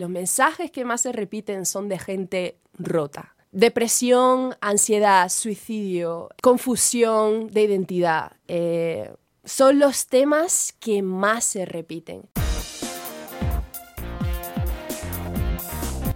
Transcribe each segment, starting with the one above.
Los mensajes que más se repiten son de gente rota. Depresión, ansiedad, suicidio, confusión de identidad. eh, son los temas que más se repiten.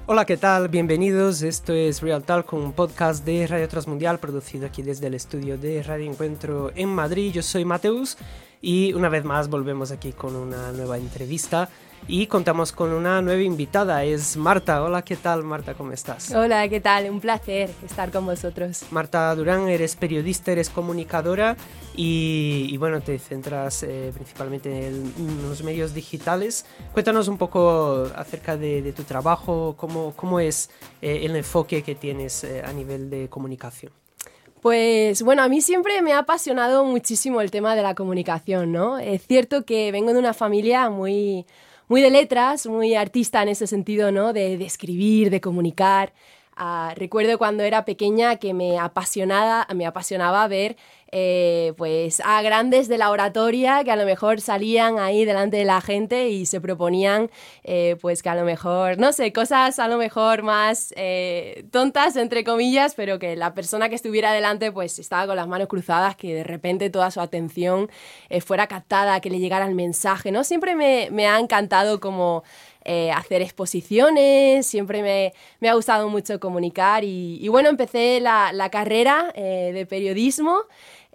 Hola, ¿qué tal? Bienvenidos. Esto es Real Talk, un podcast de Radio Transmundial producido aquí desde el estudio de Radio Encuentro en Madrid. Yo soy Mateus y una vez más volvemos aquí con una nueva entrevista y contamos con una nueva invitada, es Marta. Hola, ¿qué tal Marta? ¿Cómo estás? Hola, ¿qué tal? Un placer estar con vosotros. Marta Durán, eres periodista, eres comunicadora y, y bueno, te centras eh, principalmente en, los medios digitales. Cuéntanos un poco acerca de, de tu trabajo, cómo, cómo es eh, el enfoque que tienes eh, a nivel de comunicación. Pues bueno, a mí siempre me ha apasionado muchísimo el tema de la comunicación, ¿no? Es cierto que vengo de una familia muy, muy de letras, muy artista en ese sentido, ¿no? De, escribir, de comunicar. Ah, recuerdo cuando era pequeña que me apasionaba, me apasionaba ver eh, pues a grandes de la oratoria que a lo mejor salían ahí delante de la gente y se proponían eh, pues que a lo mejor, no sé, cosas a lo mejor más eh, tontas entre comillas, pero que la persona que estuviera delante pues estaba con las manos cruzadas, que de repente toda su atención fuera captada, que le llegara el mensaje, ¿no? Siempre me, me ha encantado como hacer exposiciones, siempre me, me, ha gustado mucho comunicar y, bueno, empecé la, la carrera de periodismo.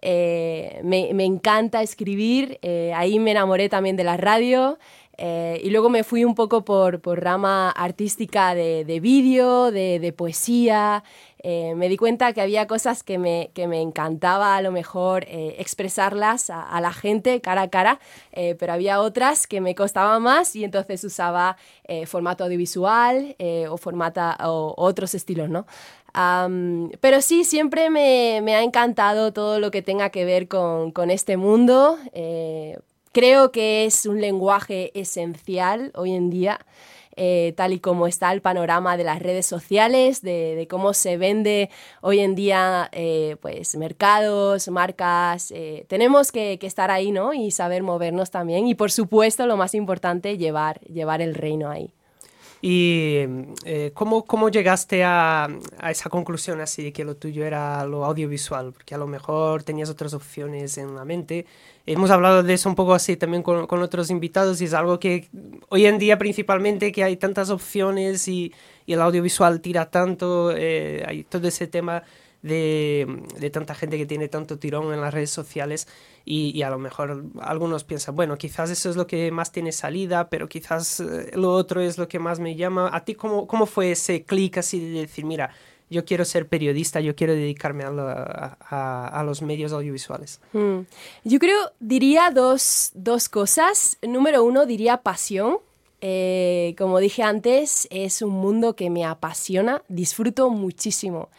Eh, me, encanta escribir, eh, ahí me enamoré también de la radio eh, y luego me fui un poco por, por rama artística de, de vídeo, de, de, poesía. Me di cuenta que había cosas que me, que me encantaba a lo mejor expresarlas a, la gente cara a cara, pero había otras que me costaba más y entonces usaba formato audiovisual o, formata, o otros estilos, ¿no? Pero sí, siempre me, me, ha encantado todo lo que tenga que ver con, con este mundo. Eh, creo que es un lenguaje esencial hoy en día. Eh, tal y como está el panorama de las redes sociales, de, cómo se vende hoy en día eh, pues mercados, marcas. Tenemos que, que, estar ahí, ¿no? Y saber movernos también. Y por supuesto, lo más importante, llevar, llevar el reino ahí. ¿Y eh, ¿cómo, cómo llegaste a, a, esa conclusión así de que lo tuyo era lo audiovisual? Porque a lo mejor tenías otras opciones en la mente. Hemos hablado de eso un poco así también con, con otros invitados y es algo que hoy en día principalmente que hay tantas opciones y, y el audiovisual tira tanto, eh, hay todo ese tema de, de, tanta gente que tiene tanto tirón en las redes sociales y, a lo mejor algunos piensan, bueno, quizás eso es lo que más tiene salida, pero quizás eh, lo otro es lo que más me llama. ¿A ti cómo, cómo fue ese clic así de decir, mira, yo quiero ser periodista, yo quiero dedicarme a los medios audiovisuales? Mm. Yo creo, diría dos, dos cosas. Número uno, diría pasión. Eh, como dije antes, es un mundo que me apasiona, disfruto muchísimo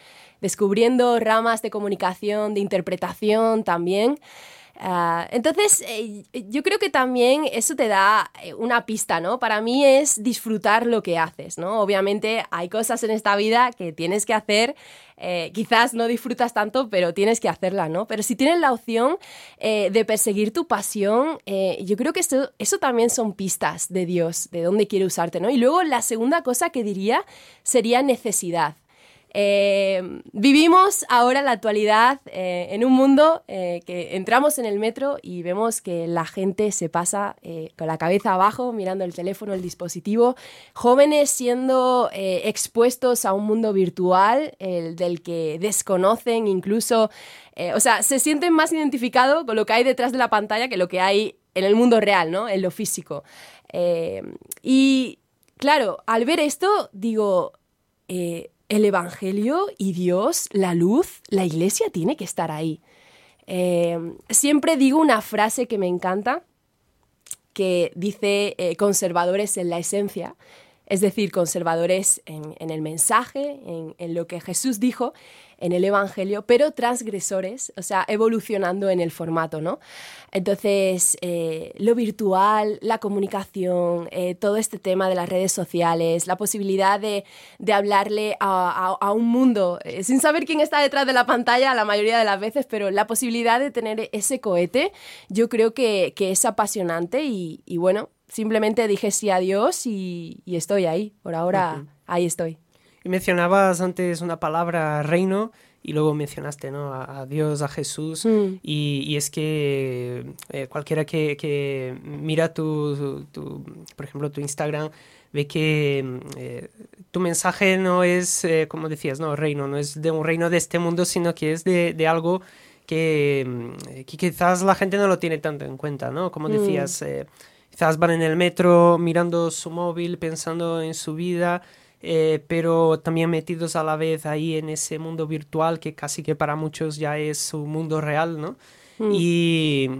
descubriendo ramas de comunicación, de interpretación también. Uh, entonces, eh, yo creo que también eso te da eh, una pista, ¿no? Para mí es disfrutar lo que haces, ¿no? Obviamente hay cosas en esta vida que tienes que hacer, eh, quizás no disfrutas tanto, pero tienes que hacerla, ¿no? Pero si tienes la opción de perseguir tu pasión, yo creo que eso también son pistas de Dios, de dónde quiere usarte, ¿no? Y luego la segunda cosa que diría sería necesidad. Eh, vivimos ahora la actualidad eh, en un mundo eh, que entramos en el metro y vemos que la gente se pasa con la cabeza abajo mirando el teléfono, el dispositivo, jóvenes siendo expuestos a un mundo virtual el del que desconocen incluso, o sea, se sienten más identificados con lo que hay detrás de la pantalla que lo que hay en el mundo real, ¿no? En lo físico. Y claro, al ver esto digo el Evangelio y Dios, la luz, la iglesia tiene que estar ahí. Eh, siempre digo una frase que me encanta, que dice eh, conservadores en la esencia. Es decir, conservadores en, el mensaje, en, lo que Jesús dijo en el Evangelio, pero transgresores, o sea, evolucionando en el formato, ¿no? Entonces, eh, lo virtual, la comunicación, eh, todo este tema de las redes sociales, la posibilidad de, hablarle a, un mundo eh, sin saber quién está detrás de la pantalla la mayoría de las veces, pero la posibilidad de tener ese cohete, yo creo que, es apasionante y, bueno, simplemente dije sí a Dios y, estoy ahí. Por ahora, ahí estoy. Y mencionabas antes una palabra reino y luego mencionaste ¿no? a, Dios, a Jesús, mm. y, es que eh, cualquiera que, mira tu, por ejemplo, tu Instagram, ve que eh, tu mensaje no es, eh, como decías, no, reino, no es de un reino de este mundo, sino que es de, de algo que, quizás la gente no lo tiene tanto en cuenta, ¿no? Como mm. Quizás van en el metro mirando su móvil, pensando en su vida, eh, pero también metidos a la vez ahí en ese mundo virtual que casi que para muchos ya es su mundo real, ¿no? Mm. Y,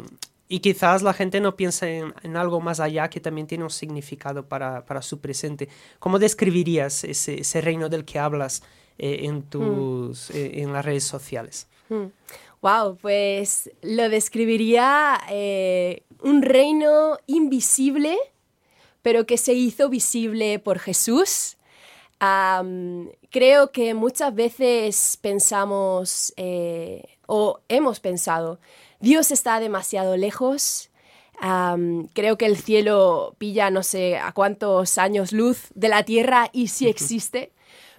y, quizás la gente no piensa en, en, algo más allá que también tiene un significado para, para su presente. ¿Cómo describirías ese, ese reino del que hablas eh, en, mm. tus, eh, en las redes sociales? Wow, pues lo describiría un reino invisible, pero que se hizo visible por Jesús creo que muchas veces pensamos eh, o hemos pensado, Dios está demasiado lejos. creo que el cielo pilla no sé a cuántos años luz de la tierra y sí existe.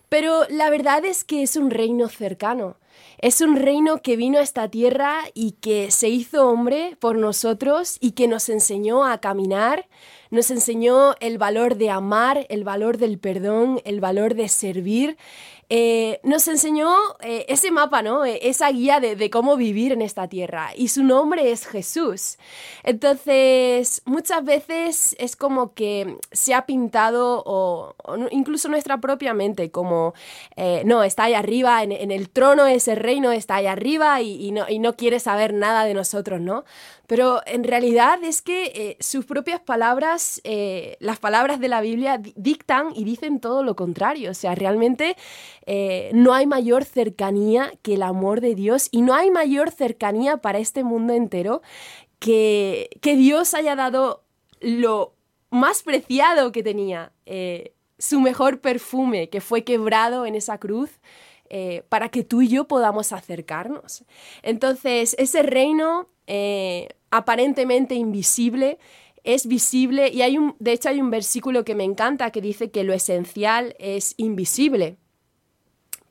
Pero la verdad es que es un reino cercano. Es un reino que vino a esta tierra y que se hizo hombre por nosotros y que nos enseñó a caminar, nos enseñó el valor de amar, el valor del perdón, el valor de servir. Eh, nos enseñó eh, ese mapa, ¿no? Eh, esa guía de, cómo vivir en esta tierra. Y su nombre es Jesús. Entonces, muchas veces es como que se ha pintado, o, incluso nuestra propia mente, como, no, está ahí arriba, en, el trono ese reino está ahí arriba y, no, y no quiere saber nada de nosotros, ¿no? Pero en realidad es que sus propias palabras, las palabras de la Biblia, dictan y dicen todo lo contrario. O sea, realmente eh, no hay mayor cercanía que el amor de Dios y no hay mayor cercanía para este mundo entero que, que Dios haya dado lo más preciado que tenía, su mejor perfume que fue quebrado en esa cruz. para que tú y yo podamos acercarnos. Entonces, ese reino aparentemente invisible es visible y hay un, de hecho hay un versículo que me encanta que dice que lo esencial es invisible.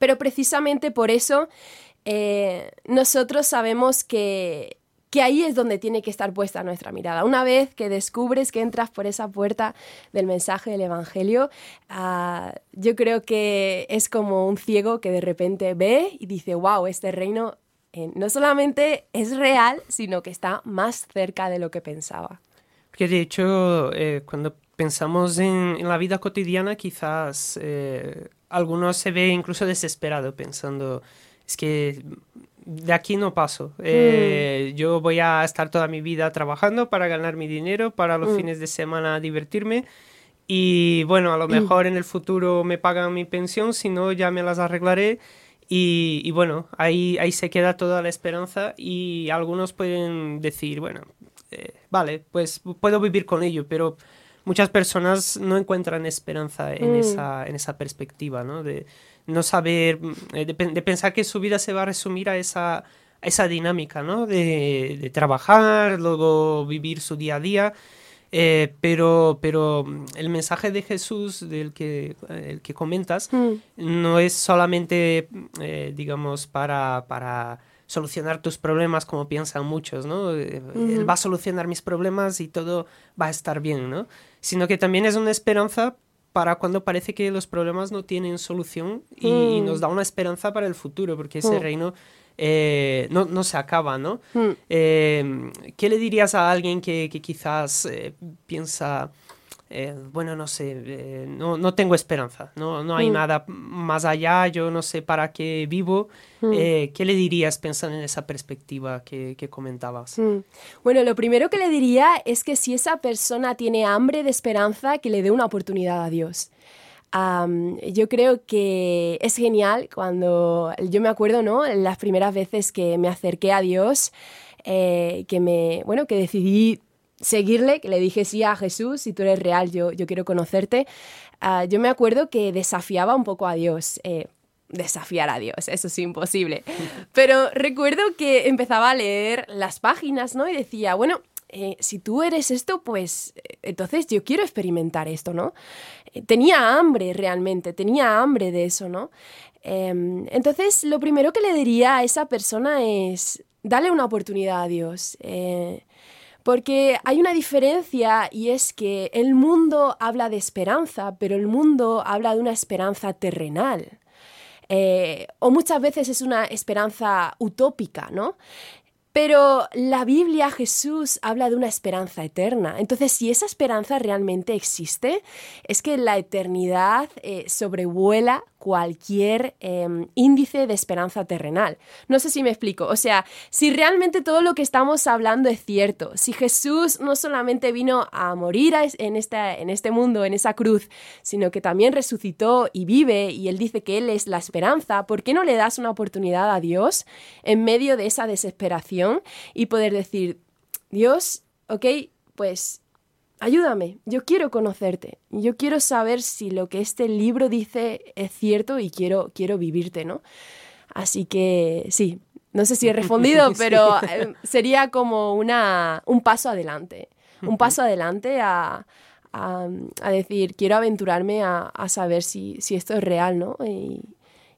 Pero precisamente por eso eh, nosotros sabemos que, que ahí es donde tiene que estar puesta nuestra mirada. Una vez que descubres que entras por esa puerta del mensaje del Evangelio, ah, yo creo que es como un ciego que de repente ve y dice, wow, este reino eh, no solamente es real, sino que está más cerca de lo que pensaba. Porque de hecho, eh, cuando pensamos en, la vida cotidiana, quizás algunos se ve incluso desesperado pensando, es que de aquí no paso. Mm. Yo voy a estar toda mi vida trabajando para ganar mi dinero, para los mm. fines de semana divertirme. Y bueno, a lo mm. mejor en el futuro me pagan mi pensión, si no ya me las arreglaré y, bueno, ahí, ahí se queda toda la esperanza y algunos pueden decir, bueno, eh, vale, pues puedo vivir con ello, pero muchas personas no encuentran esperanza en, mm. esa, en esa perspectiva, ¿no? De no saber, eh, de, pensar que su vida se va a resumir a esa, esa dinámica, ¿no? De, de trabajar, luego vivir su día a día eh, pero, pero el mensaje de Jesús del que, el que comentas mm. no es solamente, eh, digamos, para, para solucionar tus problemas como piensan muchos, ¿no? Eh, él va a solucionar mis problemas y todo va a estar bien, ¿no? Sino que también es una esperanza para cuando parece que los problemas no tienen solución y, mm. nos da una esperanza para el futuro, porque ese reino eh, no, no, se acaba, ¿no? Eh, ¿Qué le dirías a alguien que, que quizás eh, piensa, bueno, no sé, no, no, tengo esperanza, no, no hay hmm. nada más allá, yo no sé para qué vivo? Hmm. ¿Qué le dirías pensando en esa perspectiva que, que comentabas? Bueno, lo primero que le diría es que si esa persona tiene hambre de esperanza, que le dé una oportunidad a Dios. yo creo que es genial cuando yo me acuerdo, ¿no? Las primeras veces que me acerqué a Dios, eh, que me, bueno, que decidí seguirle, que le dije sí a Jesús, si tú eres real, yo, yo quiero conocerte. Ah, yo me acuerdo que desafiaba un poco a Dios. Eh, desafiar a Dios, eso es imposible. Pero recuerdo que empezaba a leer las páginas, ¿no? Y decía, bueno, eh, si tú eres esto, pues eh, entonces yo quiero experimentar esto, ¿no? Eh, tenía hambre realmente, tenía hambre de eso, ¿no? Em, entonces, lo primero que le diría a esa persona es, dale una oportunidad a Dios. Porque hay una diferencia y es que el mundo habla de esperanza, pero el mundo habla de una esperanza terrenal. o muchas veces es una esperanza utópica, ¿no? Pero la Biblia, Jesús, habla de una esperanza eterna. Entonces, si esa esperanza realmente existe, es que la eternidad eh, sobrevuela cualquier em, índice de esperanza terrenal. No sé si me explico. O sea, si realmente todo lo que estamos hablando es cierto, si Jesús no solamente vino a morir en, en este mundo, en esa cruz, sino que también resucitó y vive y Él dice que Él es la esperanza, ¿por qué no le das una oportunidad a Dios en medio de esa desesperación y poder decir, Dios, ok, pues ayúdame, yo quiero conocerte, yo quiero saber si lo que este libro dice es cierto y quiero, quiero vivirte, ¿no? Así que sí, no sé si he respondido, pero eh, sería como una, un paso adelante, un paso adelante a, a, decir, quiero aventurarme a, saber si, si, esto es real, ¿no? Y,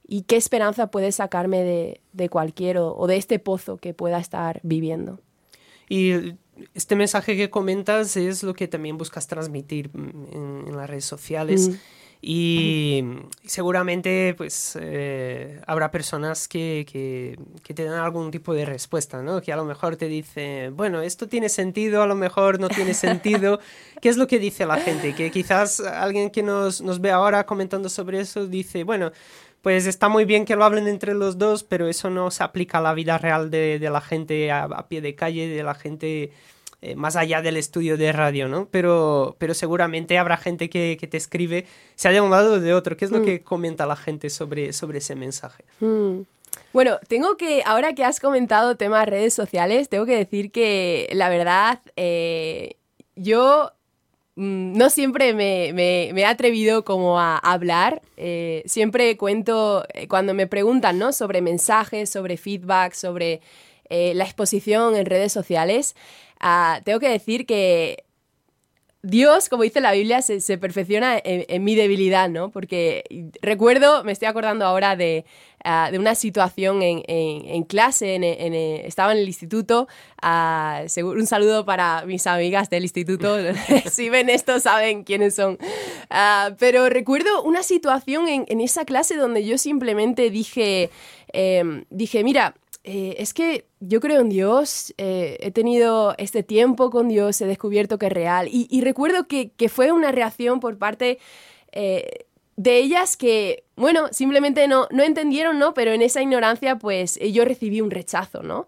y qué esperanza puede sacarme de, de cualquier o, o, de este pozo que pueda estar viviendo. Y este mensaje que comentas es lo que también buscas transmitir en, las redes sociales. Mm. Y seguramente pues eh, habrá personas que, que, que, te dan algún tipo de respuesta, ¿no? Que a lo mejor te dice, bueno, esto tiene sentido, a lo mejor no tiene sentido. ¿Qué es lo que dice la gente? Que quizás alguien que nos, nos ve ahora comentando sobre eso dice, bueno, pues está muy bien que lo hablen entre los dos, pero eso no se aplica a la vida real de, de la gente a, pie de calle, de la gente eh, más allá del estudio de radio, ¿no? Pero, pero seguramente habrá gente que, que te escribe, sea de un lado o de otro. ¿Qué es lo mm. que comenta la gente sobre, sobre ese mensaje? Mm. Bueno, tengo que, ahora que has comentado temas redes sociales, tengo que decir que la verdad, eh, yo no siempre me, he atrevido como a hablar. Eh, siempre cuento, eh, cuando me preguntan ¿no? sobre mensajes, sobre feedback, sobre eh, la exposición en redes sociales, ah, tengo que decir que Dios, como dice la Biblia, se, perfecciona en, mi debilidad, ¿no? Porque recuerdo, me estoy acordando ahora de, ah, una situación en, clase, estaba en el instituto, uh, un saludo para mis amigas del instituto, si ven esto saben quiénes son, ah, pero recuerdo una situación en, esa clase donde yo simplemente dije, em, dije, mira, eh, es que yo creo en Dios, eh, he tenido este tiempo con Dios, he descubierto que es real. Y, recuerdo que, fue una reacción por parte eh, de ellas que, bueno, simplemente no, no entendieron, ¿no? Pero en esa ignorancia, pues yo recibí un rechazo, ¿no?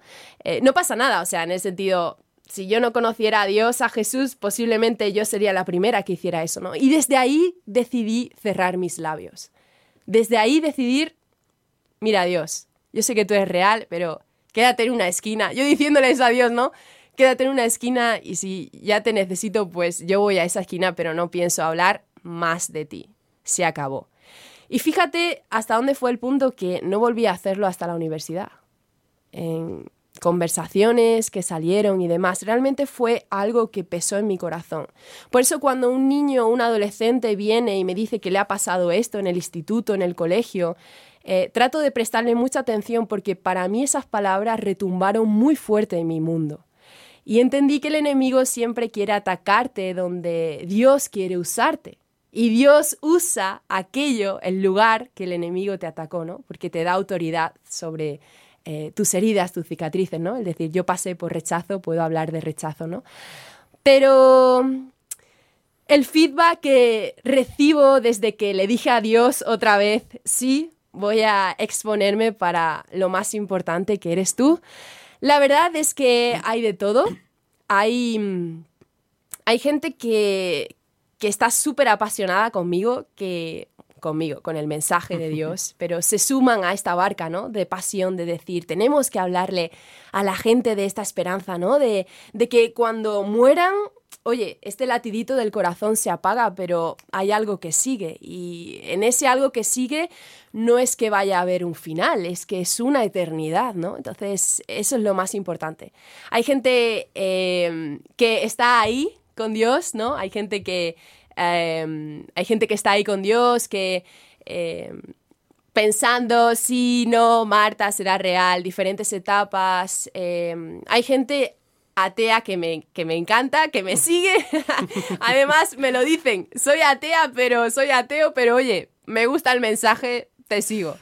no pasa nada, o sea, en el sentido, si yo no conociera a Dios, a Jesús, posiblemente yo sería la primera que hiciera eso, ¿no? Y desde ahí decidí cerrar mis labios. Desde ahí decidir, mira Dios, yo sé que tú eres real, pero quédate en una esquina. Yo diciéndoles a Dios, ¿no? Quédate en una esquina y si ya te necesito, pues yo voy a esa esquina, pero no pienso hablar más de ti. Se acabó. Y fíjate hasta dónde fue el punto que no volví a hacerlo hasta la universidad. En conversaciones que salieron y demás, realmente fue algo que pesó en mi corazón. Por eso cuando un niño o un adolescente viene y me dice que le ha pasado esto en el instituto, en el colegio, eh, trato de prestarle mucha atención porque para mí esas palabras retumbaron muy fuerte en mi mundo. Y entendí que el enemigo siempre quiere atacarte donde Dios quiere usarte. Y Dios usa aquello, el lugar que el enemigo te atacó, ¿no? Porque te da autoridad sobre eh, tus heridas, tus cicatrices, ¿no? Es decir, yo pasé por rechazo, puedo hablar de rechazo, ¿no? Pero el feedback que recibo desde que le dije a Dios otra vez, sí, voy a exponerme para lo más importante que eres tú. La verdad es que hay de todo. Hay, hay gente que, que está súper apasionada conmigo, que, conmigo, con el mensaje de Dios, pero se suman a esta barca, ¿no? De pasión, de decir, tenemos que hablarle a la gente de esta esperanza, ¿no? De, de que cuando mueran oye, este latidito del corazón se apaga, pero hay algo que sigue. Y en ese algo que sigue no es que vaya a haber un final, es que es una eternidad, ¿no? Entonces, eso es lo más importante. Hay gente eh, que está ahí con Dios, ¿no? Hay gente que, eh, hay gente que está ahí con Dios, que... Eh, pensando si no, Marta será real, diferentes etapas. hay gente atea que me, que me encanta, que me sigue. Además, me lo dicen, soy atea, pero soy ateo, pero oye, me gusta el mensaje, te sigo.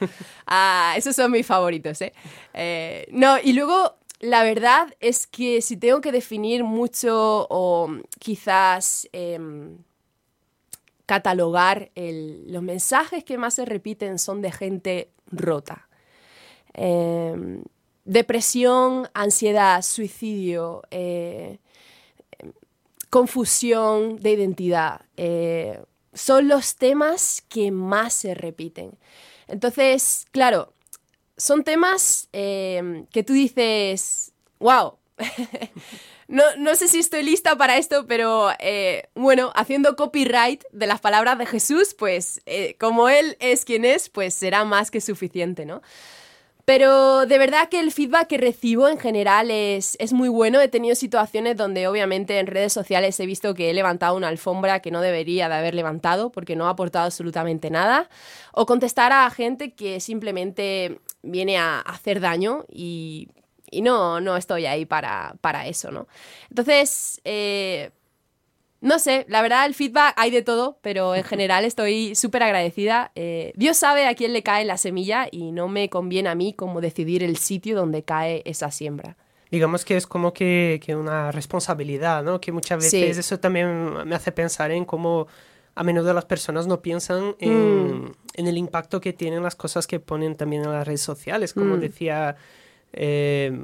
Ah, esos son mis favoritos, ¿eh? ¿eh? No, y luego, la verdad es que si tengo que definir mucho o quizás em, catalogar los mensajes que más se repiten son de gente rota. Eh, depresión, ansiedad, suicidio, eh, confusión de identidad. Eh, son los temas que más se repiten. Entonces, claro, son temas eh, que tú dices, wow, no, no, sé si estoy lista para esto, pero bueno, haciendo copyright de las palabras de Jesús, pues como Él es quien es, pues será más que suficiente, ¿no? Pero de verdad que el feedback que recibo en general es, es, muy bueno. He tenido situaciones donde obviamente en redes sociales he visto que he levantado una alfombra que no debería de haber levantado porque no ha aportado absolutamente nada. O contestar a gente que simplemente viene a hacer daño y, y no, no estoy ahí para, para eso, ¿no? Entonces, eh, no sé, la verdad el feedback hay de todo, pero en general estoy súper agradecida. Eh, Dios sabe a quién le cae la semilla y no me conviene a mí como decidir el sitio donde cae esa siembra. Digamos que es como que, una responsabilidad, ¿no? Que muchas veces eso también me hace pensar en cómo a menudo las personas no piensan en, mm. el impacto que tienen las cosas que ponen también en las redes sociales. Como mm. decía... Eh,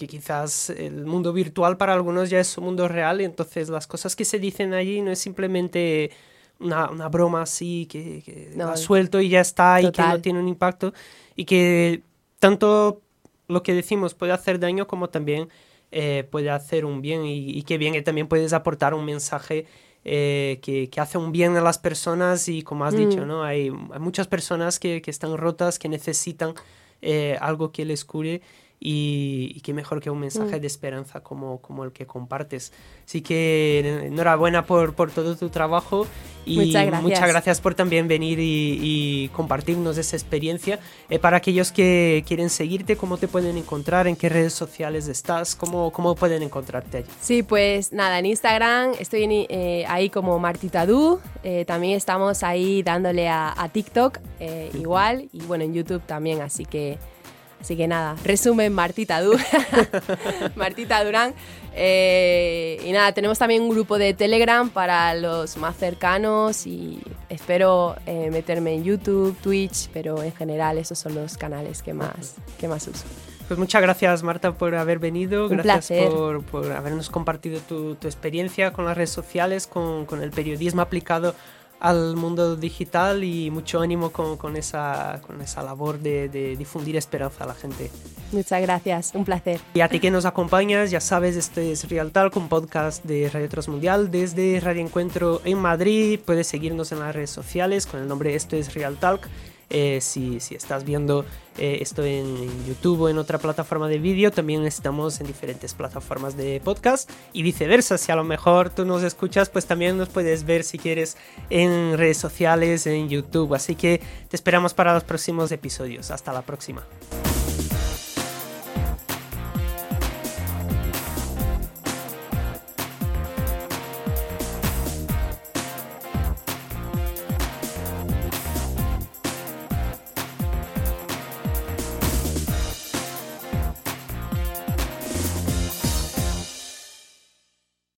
que quizás el mundo virtual para algunos ya es su mundo real y entonces las cosas que se dicen allí no es simplemente una, broma así que, que ha suelto y ya está y que no tiene un impacto y que tanto lo que decimos puede hacer daño como también eh, puede hacer un bien y, que bien que también puedes aportar un mensaje eh, que, hace un bien a las personas y como has dicho, mm. ¿no? Hay, muchas personas que, están rotas, que necesitan eh, algo que les cure y, qué mejor que un mensaje mm. de esperanza como, como el que compartes. Así que enhorabuena por, por todo tu trabajo y muchas gracias, muchas gracias por también venir y, compartirnos esa experiencia. Eh, para aquellos que quieren seguirte, ¿cómo te pueden encontrar? ¿En qué redes sociales estás? ¿Cómo, cómo pueden encontrarte allí? Sí, pues nada, en Instagram estoy eh, ahí como Martitadu, eh, también estamos ahí dándole a, a TikTok igual y bueno, en YouTube también, así que... Así que nada, resumen Martita, Martita Durán. Eh, y nada, tenemos también un grupo de Telegram para los más cercanos y espero eh, meterme en YouTube, Twitch, pero en general esos son los canales que más, que más uso. Pues muchas gracias Marta por haber venido, gracias por, por, habernos compartido tu, tu, experiencia con las redes sociales, con, con el periodismo aplicado al mundo digital y mucho ánimo con, con esa, con esa labor de, de, difundir esperanza a la gente. Muchas gracias, un placer. Y a ti que nos acompañas, ya sabes, este es Real Talk, un podcast de Radio Transmundial desde Radio Encuentro en Madrid. Puedes seguirnos en las redes sociales con el nombre Esto es Real Talk. Eh, si, si, estás viendo eh, esto en, YouTube o en otra plataforma de vídeo, también estamos en diferentes plataformas de podcast y viceversa. Si a lo mejor tú nos escuchas, pues también nos puedes ver si quieres en redes sociales, en YouTube. Así que te esperamos para los próximos episodios. Hasta la próxima.